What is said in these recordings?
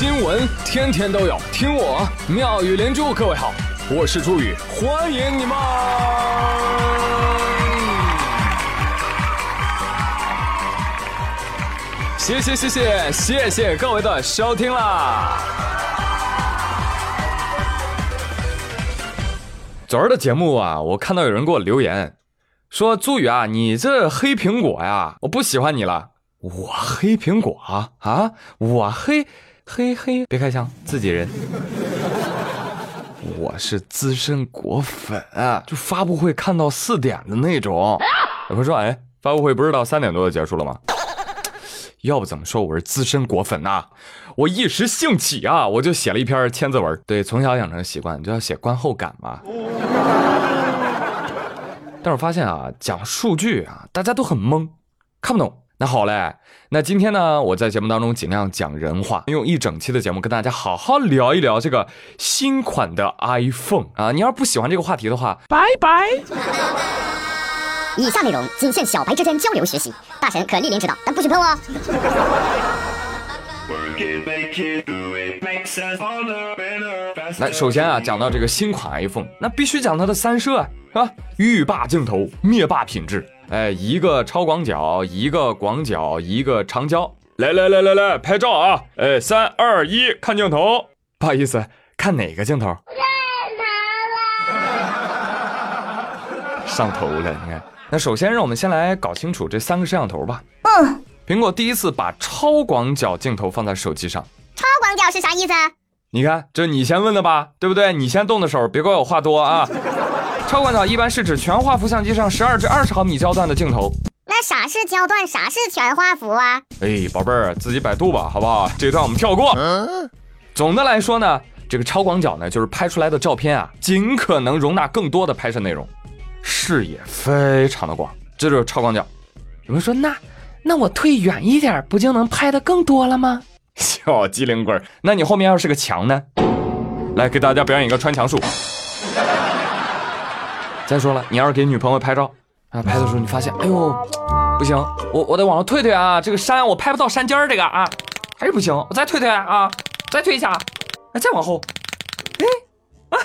新闻天天都有，听我妙语连珠。各位好，我是朱宇，欢迎你们！谢谢谢谢谢谢各位的收听啦！昨儿的节目啊，我看到有人给我留言，说朱宇啊，你这黑苹果呀，我不喜欢你了。我黑苹果啊啊！我黑黑黑，别开枪，自己人。我是资深果粉，就发布会看到四点的那种。有人说，哎，发布会不是到三点多就结束了吗？要不怎么说我是资深果粉呐？我一时兴起啊，我就写了一篇千字文。对，从小养成习惯就要写观后感嘛。但是我发现啊，讲数据啊，大家都很懵，看不懂。那好嘞，那今天呢，我在节目当中尽量讲人话，用一整期的节目跟大家好好聊一聊这个新款的 iPhone 啊。你要是不喜欢这个话题的话，拜拜。以下内容仅限小白之间交流学习，大神可莅临指导，但不许喷哦。来，首先啊，讲到这个新款 iPhone，那必须讲它的三摄啊，是吧？浴霸镜头，灭霸品质。哎，一个超广角，一个广角，一个长焦。来来来来来，拍照啊！哎，三二一，看镜头。不好意思，看哪个镜头？上头了。上头了，你看。那首先，让我们先来搞清楚这三个摄像头吧。嗯。苹果第一次把超广角镜头放在手机上。超广角是啥意思？你看，这你先问的吧，对不对？你先动的手，别怪我话多啊。超广角一般是指全画幅相机上十二至二十毫米焦段的镜头。那啥是焦段，啥是全画幅啊？哎，宝贝儿，自己百度吧，好不好？这段我们跳过。总的来说呢，这个超广角呢，就是拍出来的照片啊，尽可能容纳更多的拍摄内容，视野非常的广，这就是超广角。有人说，那那我退远一点，不就能拍的更多了吗？小机灵鬼，那你后面要是个墙呢？来给大家表演一个穿墙术。再说了，你要是给女朋友拍照啊，拍的时候你发现，哎呦，不行，我我得往后退退啊，这个山我拍不到山尖儿，这个啊，还是不行，我再退退啊，再退一下，哎，再往后，哎，哈哈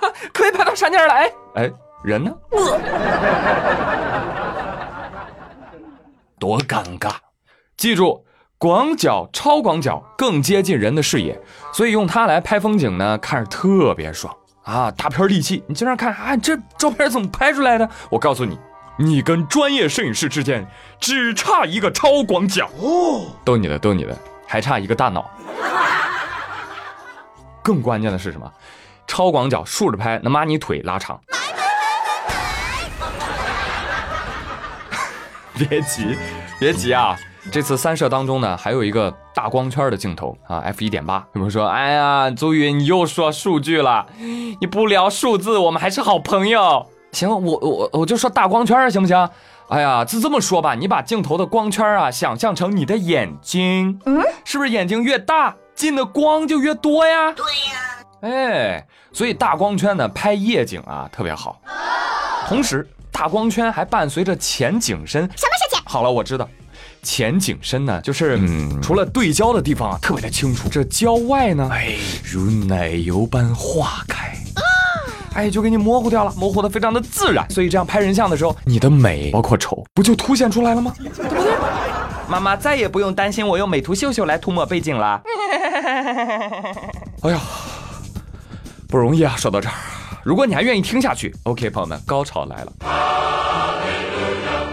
哈可以拍到山尖了，哎哎，人呢？多尴尬！记住，广角、超广角更接近人的视野，所以用它来拍风景呢，看着特别爽。啊，大片利器，你经常看啊，这照片怎么拍出来的？我告诉你，你跟专业摄影师之间只差一个超广角哦，逗你的，逗你的，还差一个大脑。更关键的是什么？超广角竖着拍能把你腿拉长。别急，别急啊！这次三摄当中呢，还有一个大光圈的镜头啊，f 一点八。有人说，哎呀，周宇你又说数据了，你不聊数字，我们还是好朋友。行，我我我就说大光圈行不行？哎呀，就这么说吧，你把镜头的光圈啊想象成你的眼睛，嗯，是不是眼睛越大进的光就越多呀？对呀。哎，所以大光圈呢拍夜景啊特别好，同时大光圈还伴随着前景深。什么是前？好了，我知道。前景深呢，就是除了对焦的地方啊特别的清楚，这焦外呢，哎，如奶油般化开，哎，就给你模糊掉了，模糊的非常的自然。所以这样拍人像的时候，你的美包括丑不就凸显出来了吗？对不对？妈妈再也不用担心我用美图秀秀来涂抹背景了。哎呀，不容易啊！说到这儿，如果你还愿意听下去，OK，朋友们，高潮来了。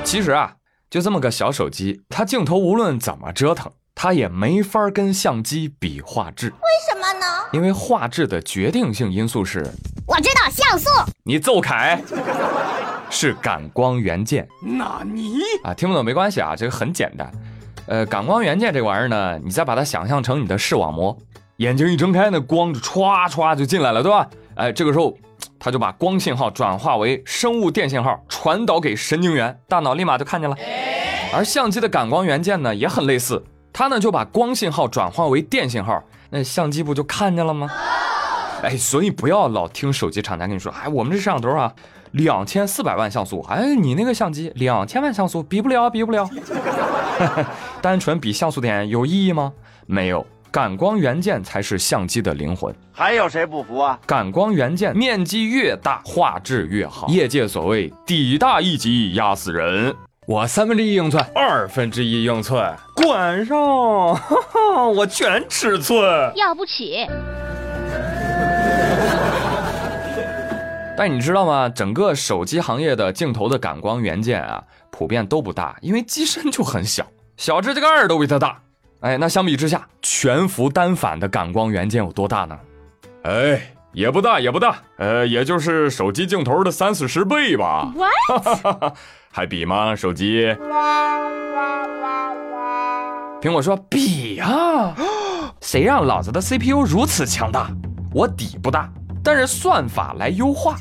其实啊。就这么个小手机，它镜头无论怎么折腾，它也没法跟相机比画质。为什么呢？因为画质的决定性因素是，我知道像素。你揍凯，是感光元件。纳尼啊，听不懂没关系啊，这个很简单。呃，感光元件这玩意儿呢，你再把它想象成你的视网膜，眼睛一睁开，那光就歘歘就进来了，对吧？哎，这个时候。它就把光信号转化为生物电信号，传导给神经元，大脑立马就看见了。而相机的感光元件呢，也很类似，它呢就把光信号转化为电信号，那相机不就看见了吗？哎，所以不要老听手机厂家跟你说，哎，我们这摄像头啊，两千四百万像素，哎，你那个相机两千万像素，比不了，比不了。单纯比像素点有意义吗？没有。感光元件才是相机的灵魂。还有谁不服啊？感光元件面积越大，画质越好。业界所谓“底大一级压死人”，我三分之一英寸，二分之一英寸，管上，哈哈，我全尺寸，要不起。但你知道吗？整个手机行业的镜头的感光元件啊，普遍都不大，因为机身就很小，小指甲盖都比它大。哎，那相比之下，全幅单反的感光元件有多大呢？哎，也不大，也不大，呃，也就是手机镜头的三四十倍吧。What？还比吗？手机？苹果说比啊，谁让老子的 CPU 如此强大？我底不大。但是算法来优化，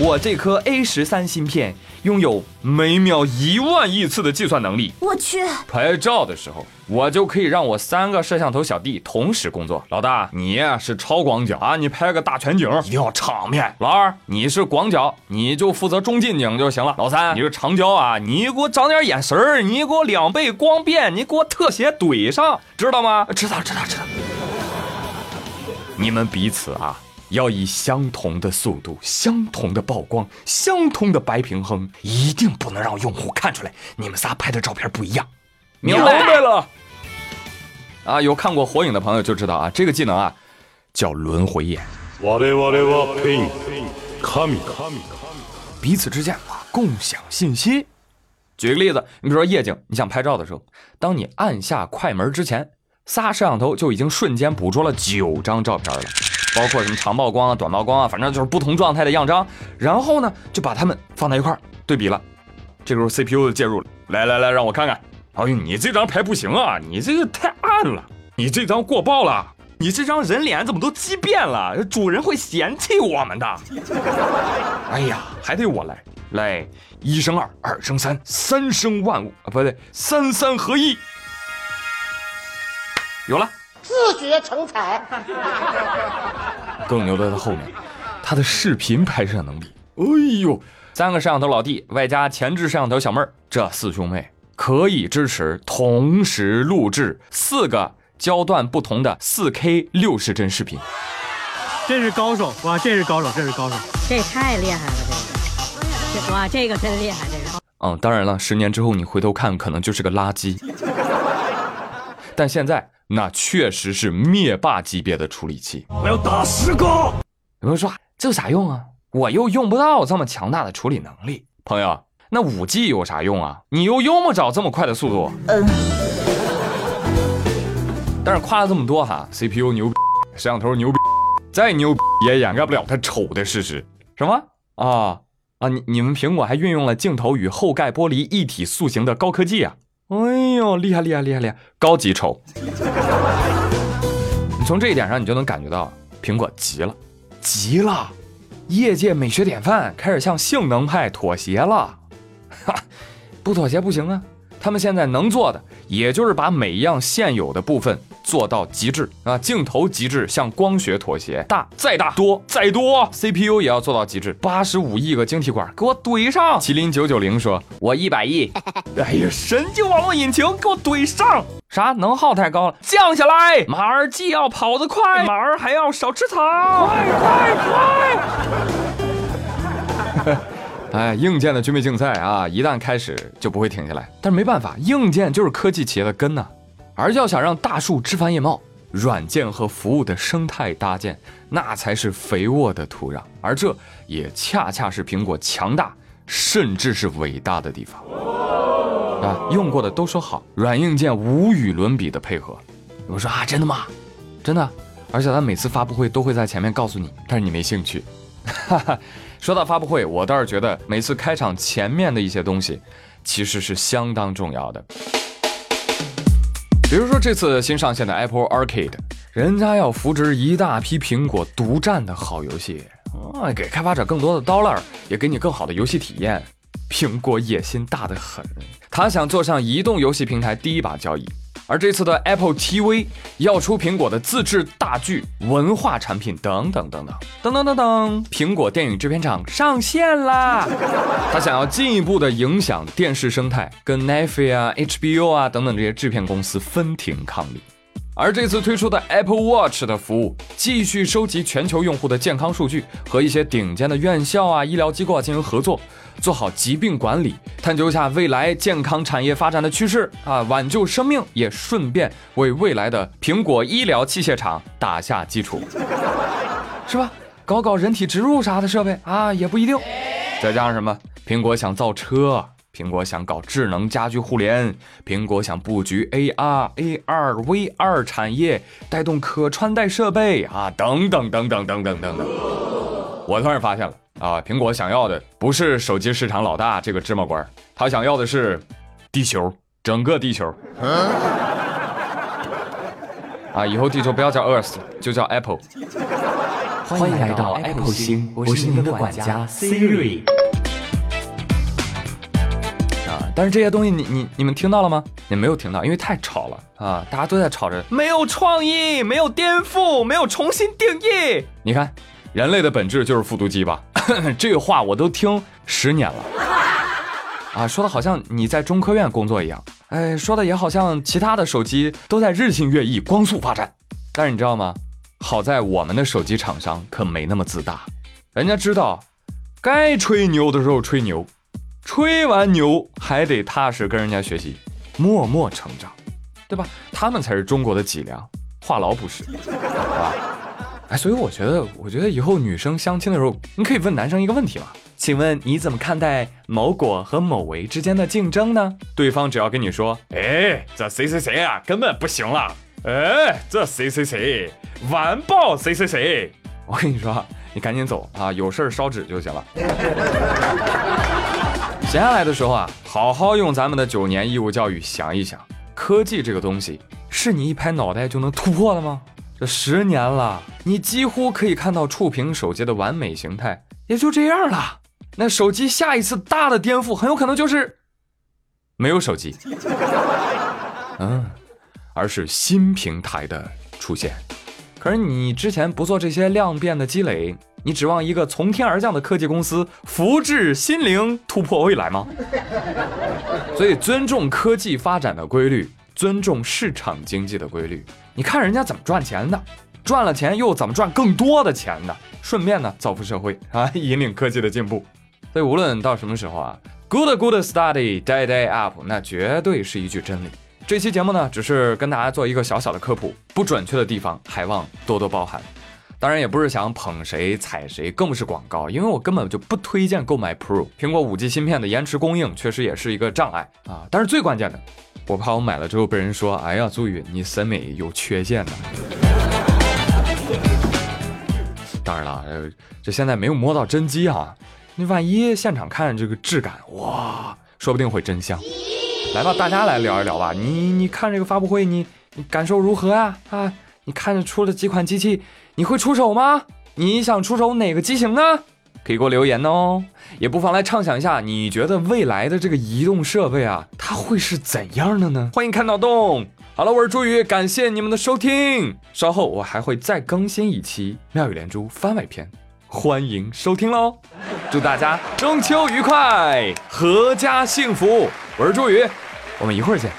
我这颗 A 十三芯片拥有每秒一万亿次的计算能力。我去，拍照的时候，我就可以让我三个摄像头小弟同时工作。老大，你是超广角啊，你拍个大全景一定要场面。老二，你是广角，你就负责中近景就行了。老三，你是长焦啊，你给我长点眼神儿，你给我两倍光变，你给我特写怼上，知道吗？知道，知道，知道。你们彼此啊，要以相同的速度、相同的曝光、相同的白平衡，一定不能让用户看出来你们仨拍的照片不一样。明白了。啊，有看过《火影》的朋友就知道啊，这个技能啊叫轮回眼。彼此之间啊，共享信息。举个例子，你比如说夜景，你想拍照的时候，当你按下快门之前。仨摄像头就已经瞬间捕捉了九张照片了，包括什么长曝光啊、短曝光啊，反正就是不同状态的样张。然后呢，就把它们放在一块儿对比了。这时候 CPU 就介入了，来来来，让我看看。哎呦，你这张牌不行啊，你这个太暗了，你这张过曝了，你这张人脸怎么都畸变了？主人会嫌弃我们的。哎呀，还得我来，来，一生二，二生三，三生万物啊，不对，三三合一。有了，自觉成才。更牛的在后面，他的视频拍摄能力。哎呦，三个摄像头老弟外加前置摄像头小妹儿，这四兄妹可以支持同时录制四个焦段不同的 4K 六十帧视频。这是高手哇！这是高手，这是高手，这太厉害了，这个，哇，这个真厉害，这个。嗯，当然了，十年之后你回头看，可能就是个垃圾。但现在。那确实是灭霸级别的处理器，我要打十个。有人说这有啥用啊？我又用不到这么强大的处理能力。朋友，那五 G 有啥用啊？你又用不着这么快的速度。嗯。但是夸了这么多哈，CPU 牛逼，摄像头牛逼，再牛逼也掩盖不了它丑的事实。什么啊啊？你你们苹果还运用了镜头与后盖玻璃一体塑形的高科技啊？哎呦，厉害厉害厉害厉害！高级丑。你从这一点上，你就能感觉到苹果急了，急了，业界美学典范开始向性能派妥协了。哈，不妥协不行啊！他们现在能做的，也就是把每一样现有的部分。做到极致啊！镜头极致，向光学妥协，大再大多再多，CPU 也要做到极致，八十五亿个晶体管给我怼上。麒麟九九零说：“我一百亿。”哎呀，神经网络引擎给我怼上！啥能耗太高了，降下来。马儿既要跑得快，马儿还要少吃草。快快快！哎，硬件的军备竞赛啊，一旦开始就不会停下来。但是没办法，硬件就是科技企业的根呐。而要想让大树枝繁叶茂，软件和服务的生态搭建，那才是肥沃的土壤。而这也恰恰是苹果强大，甚至是伟大的地方。啊，用过的都说好，软硬件无与伦比的配合。我说啊，真的吗？真的。而且他每次发布会都会在前面告诉你，但是你没兴趣。哈哈。说到发布会，我倒是觉得每次开场前面的一些东西，其实是相当重要的。比如说这次新上线的 Apple Arcade，人家要扶植一大批苹果独占的好游戏，啊，给开发者更多的 dollar，也给你更好的游戏体验。苹果野心大得很，他想坐上移动游戏平台第一把交椅。而这次的 Apple TV 要出苹果的自制大剧、文化产品等等等等等等等等，苹果电影制片厂上线啦！他想要进一步的影响电视生态，跟 n e t f i 啊、HBO 啊等等这些制片公司分庭抗礼。而这次推出的 Apple Watch 的服务，继续收集全球用户的健康数据，和一些顶尖的院校啊、医疗机构啊进行合作，做好疾病管理，探究一下未来健康产业发展的趋势啊，挽救生命，也顺便为未来的苹果医疗器械厂打下基础，是吧？搞搞人体植入啥的设备啊，也不一定。再加上什么？苹果想造车，苹果想搞智能家居互联，苹果想布局 AR、AR、VR 产业，带动可穿戴设备啊，等等等等等等等等。我突然发现了啊，苹果想要的不是手机市场老大这个芝麻官，他想要的是地球，整个地球。啊，以后地球不要叫 Earth，就叫 Apple。欢迎来到 Apple 星，我是你们的管家 Siri。啊，但是这些东西你你你们听到了吗？你没有听到，因为太吵了啊！大家都在吵着，没有创意，没有颠覆，没有重新定义。你看，人类的本质就是复读机吧？这个话我都听十年了。啊，说的好像你在中科院工作一样，哎，说的也好像其他的手机都在日新月异、光速发展。但是你知道吗？好在我们的手机厂商可没那么自大，人家知道该吹牛的时候吹牛，吹完牛还得踏实跟人家学习，默默成长，对吧？他们才是中国的脊梁，话痨不是，是吧？哎，所以我觉得，我觉得以后女生相亲的时候，你可以问男生一个问题嘛？请问你怎么看待某果和某维之间的竞争呢？对方只要跟你说，哎，这谁谁谁啊，根本不行了。哎，这谁谁谁完爆谁谁谁！我跟你说，你赶紧走啊，有事儿烧纸就行了。闲下来的时候啊，好好用咱们的九年义务教育想一想，科技这个东西是你一拍脑袋就能突破的吗？这十年了，你几乎可以看到触屏手机的完美形态，也就这样了。那手机下一次大的颠覆，很有可能就是没有手机。嗯。而是新平台的出现，可是你之前不做这些量变的积累，你指望一个从天而降的科技公司福至心灵突破未来吗？所以尊重科技发展的规律，尊重市场经济的规律。你看人家怎么赚钱的，赚了钱又怎么赚更多的钱的，顺便呢造福社会啊，引领科技的进步。所以无论到什么时候啊，good good study day day up，那绝对是一句真理。这期节目呢，只是跟大家做一个小小的科普，不准确的地方还望多多包涵。当然也不是想捧谁踩谁，更不是广告，因为我根本就不推荐购买 Pro。苹果五 G 芯片的延迟供应确实也是一个障碍啊。但是最关键的，我怕我买了之后被人说，哎呀，朱宇你审美有缺陷的。当然了，这现在没有摸到真机啊，你万一现场看这个质感，哇，说不定会真香。来吧，大家来聊一聊吧。你你看这个发布会，你你感受如何呀？啊，你看着出了几款机器，你会出手吗？你想出手哪个机型呢？可以给我留言哦。也不妨来畅想一下，你觉得未来的这个移动设备啊，它会是怎样的呢？欢迎看脑洞。好了，我是朱宇，感谢你们的收听。稍后我还会再更新一期《妙语连珠》番外篇，欢迎收听喽。祝大家中秋愉快，阖家幸福。我是朱宇，我们一会儿见。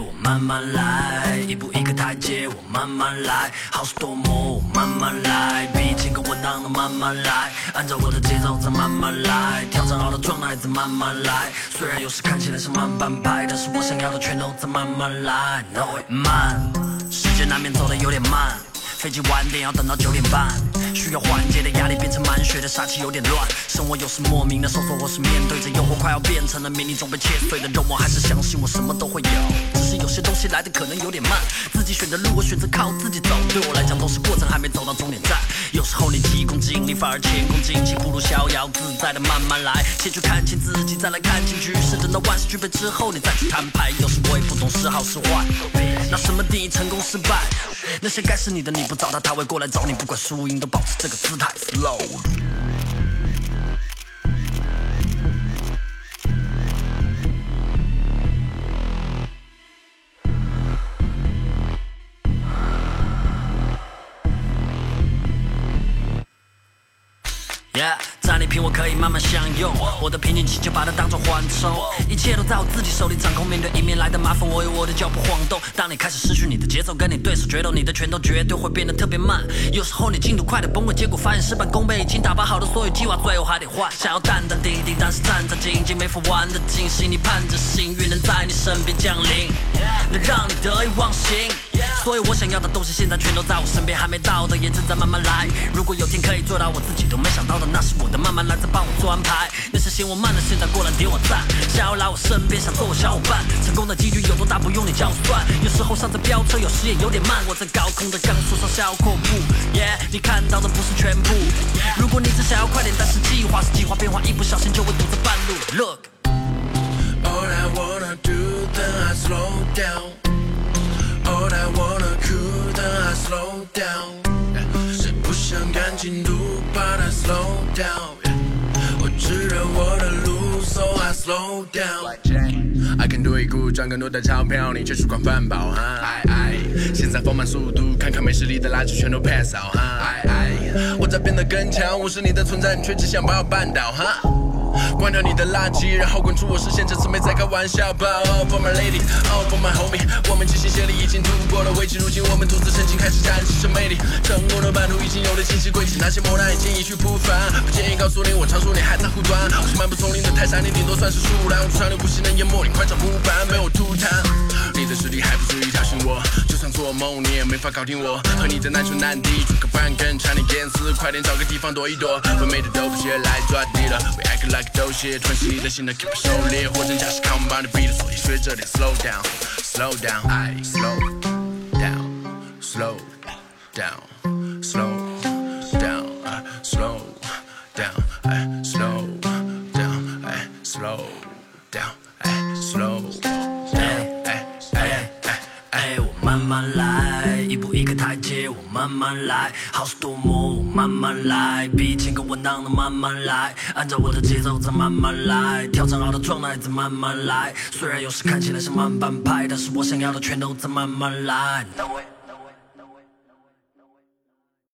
我慢慢来，我慢慢来，好事多磨，我慢慢来，比情歌稳当的慢慢来，按照我的节奏再慢慢来，调整好的状态再慢慢来。虽然有时看起来是慢半拍，但是我想要的全都在慢慢来。No 慢，时间难免走得有点慢。飞机晚点要等到九点半，需要缓解的压力变成满血的杀气有点乱。生活有时莫名的收缩，或是面对着诱惑快要变成了迷你中被切碎的肉，我还是相信我什么都会有。只是有些东西来的可能有点慢，自己选的路我选择靠自己走，对我来讲都是过程，还没走到终点站。有时候你急功近利反而前功尽弃，不如逍遥自在的慢慢来，先去看清自己，再来看清局势。等到万事俱备之后，你再去摊牌。有时我也不懂是好是坏，那什么定义成功失败？那些该是你的你不找他，他会过来找你。不管输赢，都保这个姿态。Slow。我可以慢慢享用。我的平静期就把它当作缓冲，一切都在我自己手里掌控。面对迎面来的麻烦，我有我的脚步晃动。当你开始失去你的节奏，跟你对手决斗，你的拳头绝对会变得特别慢。有时候你进度快的崩溃，结果发现事半功倍，已经打包好的所有计划，最后还得换。想要淡淡定定，但是战战兢兢，没法玩的尽兴。你盼着幸运能在你身边降临，能让你得意忘形。所有我想要的东西，现在全都在我身边，还没到的也正在慢慢来。如果有天可以做到我自己都没想到的，那是我的慢慢来，在帮我做安排。那些嫌我慢的，现在过来点我赞，想要来我身边，想做我小伙伴。成功的几率有多大，不用你教算。有时候上着飙车，有时也有点慢。我在高空的钢索上小阔步，Yeah，你看到的不是全部。如果你只想要快点，但是计划是计划变化，一不小心就会堵在半路。Look。All I wanna do, then I slow down. I can do it good，赚更多的钞票，你却是管饭饱哈。哎哎，现在放慢速度，看看没实力的垃圾全都 pass 掉哈。哎哎，我在变得更强，无视你的存在，你却只想把我绊倒哈。关掉你的垃圾，然后滚出我视线。这次没在开玩笑吧？All for my lady, all for my homie，我们齐心协力已经度过了危机，如今我们独自前进，开始展示生魅力。成功的版图已经有了清晰轨迹，那些磨难已经一去不返。不建议告诉你，我常说你还在护短。我是漫步丛林的泰山，你顶多算是树懒。我穿流不息能淹没你，快找木板，没有吐痰。你的实力还不足以挑衅我，就算做梦你也没法搞定我。和你的难兄难弟，出个半根差点淹死，快点找个地方躲一躲。完美的都不屑来抓你了，We act like 都屑，吞噬你的心的 keep it 狩猎，货真价实 come by the beat，所以学着点 slow down，slow down，slow down，slow down 慢慢来，好事多磨，慢慢来，比前更稳当的慢慢来，按照我的节奏再慢慢来，调整好的状态再慢慢来。虽然有时看起来像慢半拍，但是我想要的全都在慢慢来。